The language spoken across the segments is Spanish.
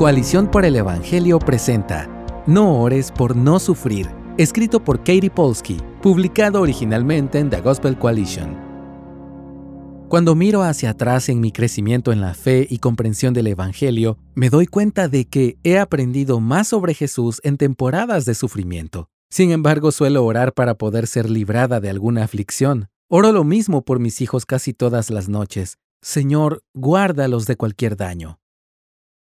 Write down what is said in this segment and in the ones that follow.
Coalición por el Evangelio presenta No ores por no sufrir, escrito por Katie Polsky, publicado originalmente en The Gospel Coalition. Cuando miro hacia atrás en mi crecimiento en la fe y comprensión del Evangelio, me doy cuenta de que he aprendido más sobre Jesús en temporadas de sufrimiento. Sin embargo, suelo orar para poder ser librada de alguna aflicción. Oro lo mismo por mis hijos casi todas las noches. Señor, guárdalos de cualquier daño.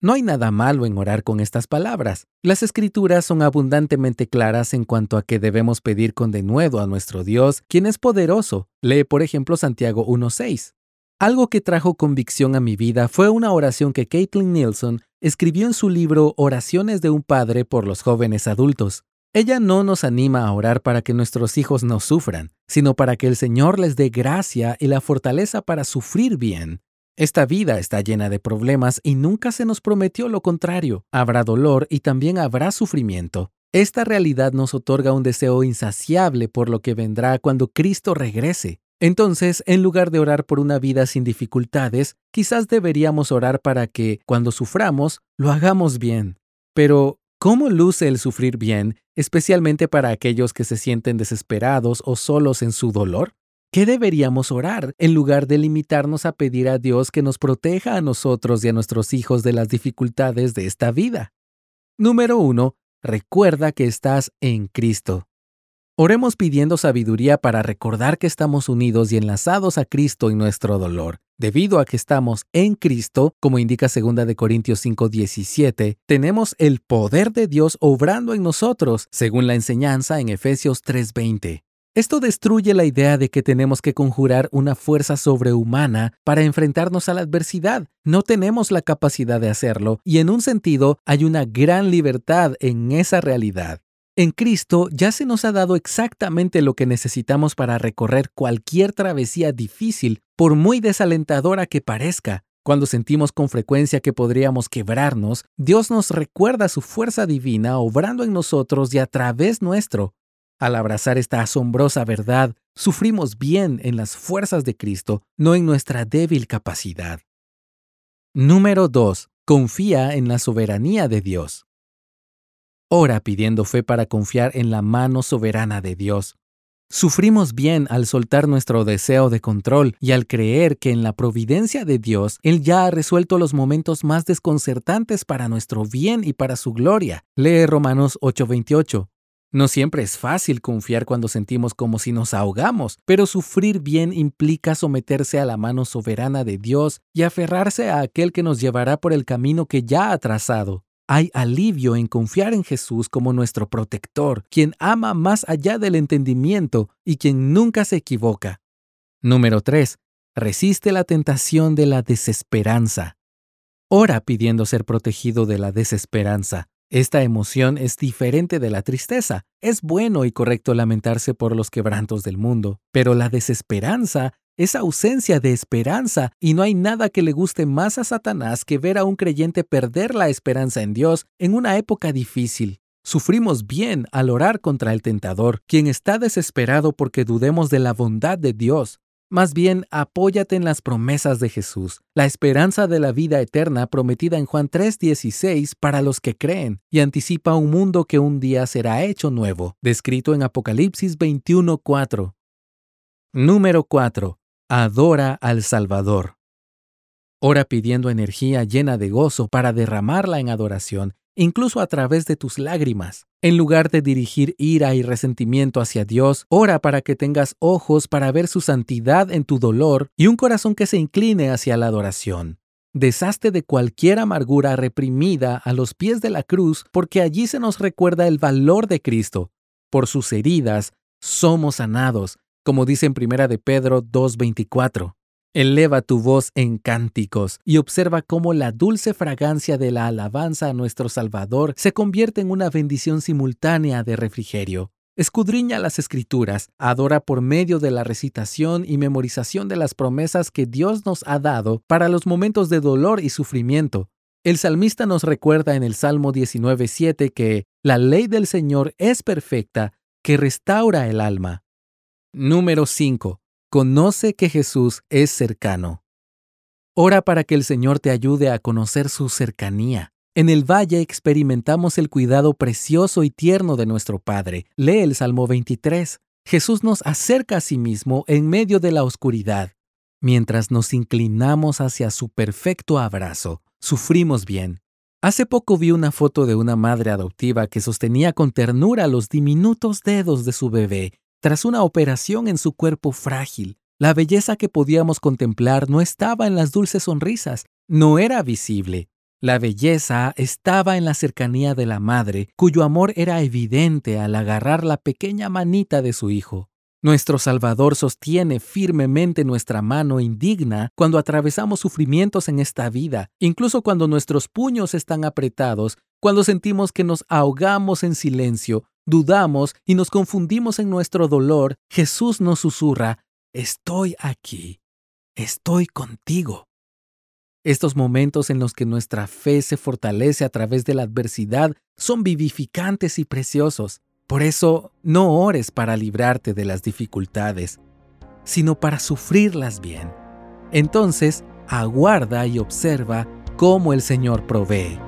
No hay nada malo en orar con estas palabras. Las escrituras son abundantemente claras en cuanto a que debemos pedir con denuedo a nuestro Dios, quien es poderoso. Lee, por ejemplo, Santiago 1.6. Algo que trajo convicción a mi vida fue una oración que Caitlin Nielsen escribió en su libro Oraciones de un Padre por los jóvenes adultos. Ella no nos anima a orar para que nuestros hijos no sufran, sino para que el Señor les dé gracia y la fortaleza para sufrir bien. Esta vida está llena de problemas y nunca se nos prometió lo contrario. Habrá dolor y también habrá sufrimiento. Esta realidad nos otorga un deseo insaciable por lo que vendrá cuando Cristo regrese. Entonces, en lugar de orar por una vida sin dificultades, quizás deberíamos orar para que, cuando suframos, lo hagamos bien. Pero, ¿cómo luce el sufrir bien, especialmente para aquellos que se sienten desesperados o solos en su dolor? ¿Qué deberíamos orar en lugar de limitarnos a pedir a Dios que nos proteja a nosotros y a nuestros hijos de las dificultades de esta vida? Número 1. Recuerda que estás en Cristo. Oremos pidiendo sabiduría para recordar que estamos unidos y enlazados a Cristo en nuestro dolor. Debido a que estamos en Cristo, como indica 2 Corintios 5:17, tenemos el poder de Dios obrando en nosotros, según la enseñanza en Efesios 3:20. Esto destruye la idea de que tenemos que conjurar una fuerza sobrehumana para enfrentarnos a la adversidad. No tenemos la capacidad de hacerlo y en un sentido hay una gran libertad en esa realidad. En Cristo ya se nos ha dado exactamente lo que necesitamos para recorrer cualquier travesía difícil, por muy desalentadora que parezca. Cuando sentimos con frecuencia que podríamos quebrarnos, Dios nos recuerda su fuerza divina obrando en nosotros y a través nuestro. Al abrazar esta asombrosa verdad, sufrimos bien en las fuerzas de Cristo, no en nuestra débil capacidad. Número 2. Confía en la soberanía de Dios. Ora pidiendo fe para confiar en la mano soberana de Dios. Sufrimos bien al soltar nuestro deseo de control y al creer que en la providencia de Dios Él ya ha resuelto los momentos más desconcertantes para nuestro bien y para su gloria. Lee Romanos 8:28. No siempre es fácil confiar cuando sentimos como si nos ahogamos, pero sufrir bien implica someterse a la mano soberana de Dios y aferrarse a aquel que nos llevará por el camino que ya ha trazado. Hay alivio en confiar en Jesús como nuestro protector, quien ama más allá del entendimiento y quien nunca se equivoca. Número 3. Resiste la tentación de la desesperanza. Ora pidiendo ser protegido de la desesperanza. Esta emoción es diferente de la tristeza. Es bueno y correcto lamentarse por los quebrantos del mundo, pero la desesperanza es ausencia de esperanza y no hay nada que le guste más a Satanás que ver a un creyente perder la esperanza en Dios en una época difícil. Sufrimos bien al orar contra el tentador, quien está desesperado porque dudemos de la bondad de Dios. Más bien, apóyate en las promesas de Jesús, la esperanza de la vida eterna prometida en Juan 3:16 para los que creen, y anticipa un mundo que un día será hecho nuevo, descrito en Apocalipsis 21:4. Número 4. Adora al Salvador. Ora pidiendo energía llena de gozo para derramarla en adoración incluso a través de tus lágrimas. En lugar de dirigir ira y resentimiento hacia Dios, ora para que tengas ojos para ver su santidad en tu dolor y un corazón que se incline hacia la adoración. Deshazte de cualquier amargura reprimida a los pies de la cruz, porque allí se nos recuerda el valor de Cristo. Por sus heridas somos sanados, como dice en 1 de Pedro 2.24. Eleva tu voz en cánticos y observa cómo la dulce fragancia de la alabanza a nuestro Salvador se convierte en una bendición simultánea de refrigerio. Escudriña las escrituras, adora por medio de la recitación y memorización de las promesas que Dios nos ha dado para los momentos de dolor y sufrimiento. El salmista nos recuerda en el Salmo 19.7 que la ley del Señor es perfecta, que restaura el alma. Número 5. Conoce que Jesús es cercano. Ora para que el Señor te ayude a conocer su cercanía. En el valle experimentamos el cuidado precioso y tierno de nuestro Padre. Lee el Salmo 23. Jesús nos acerca a sí mismo en medio de la oscuridad. Mientras nos inclinamos hacia su perfecto abrazo, sufrimos bien. Hace poco vi una foto de una madre adoptiva que sostenía con ternura los diminutos dedos de su bebé tras una operación en su cuerpo frágil. La belleza que podíamos contemplar no estaba en las dulces sonrisas, no era visible. La belleza estaba en la cercanía de la madre, cuyo amor era evidente al agarrar la pequeña manita de su hijo. Nuestro Salvador sostiene firmemente nuestra mano indigna cuando atravesamos sufrimientos en esta vida, incluso cuando nuestros puños están apretados, cuando sentimos que nos ahogamos en silencio, dudamos y nos confundimos en nuestro dolor, Jesús nos susurra, estoy aquí, estoy contigo. Estos momentos en los que nuestra fe se fortalece a través de la adversidad son vivificantes y preciosos. Por eso, no ores para librarte de las dificultades, sino para sufrirlas bien. Entonces, aguarda y observa cómo el Señor provee.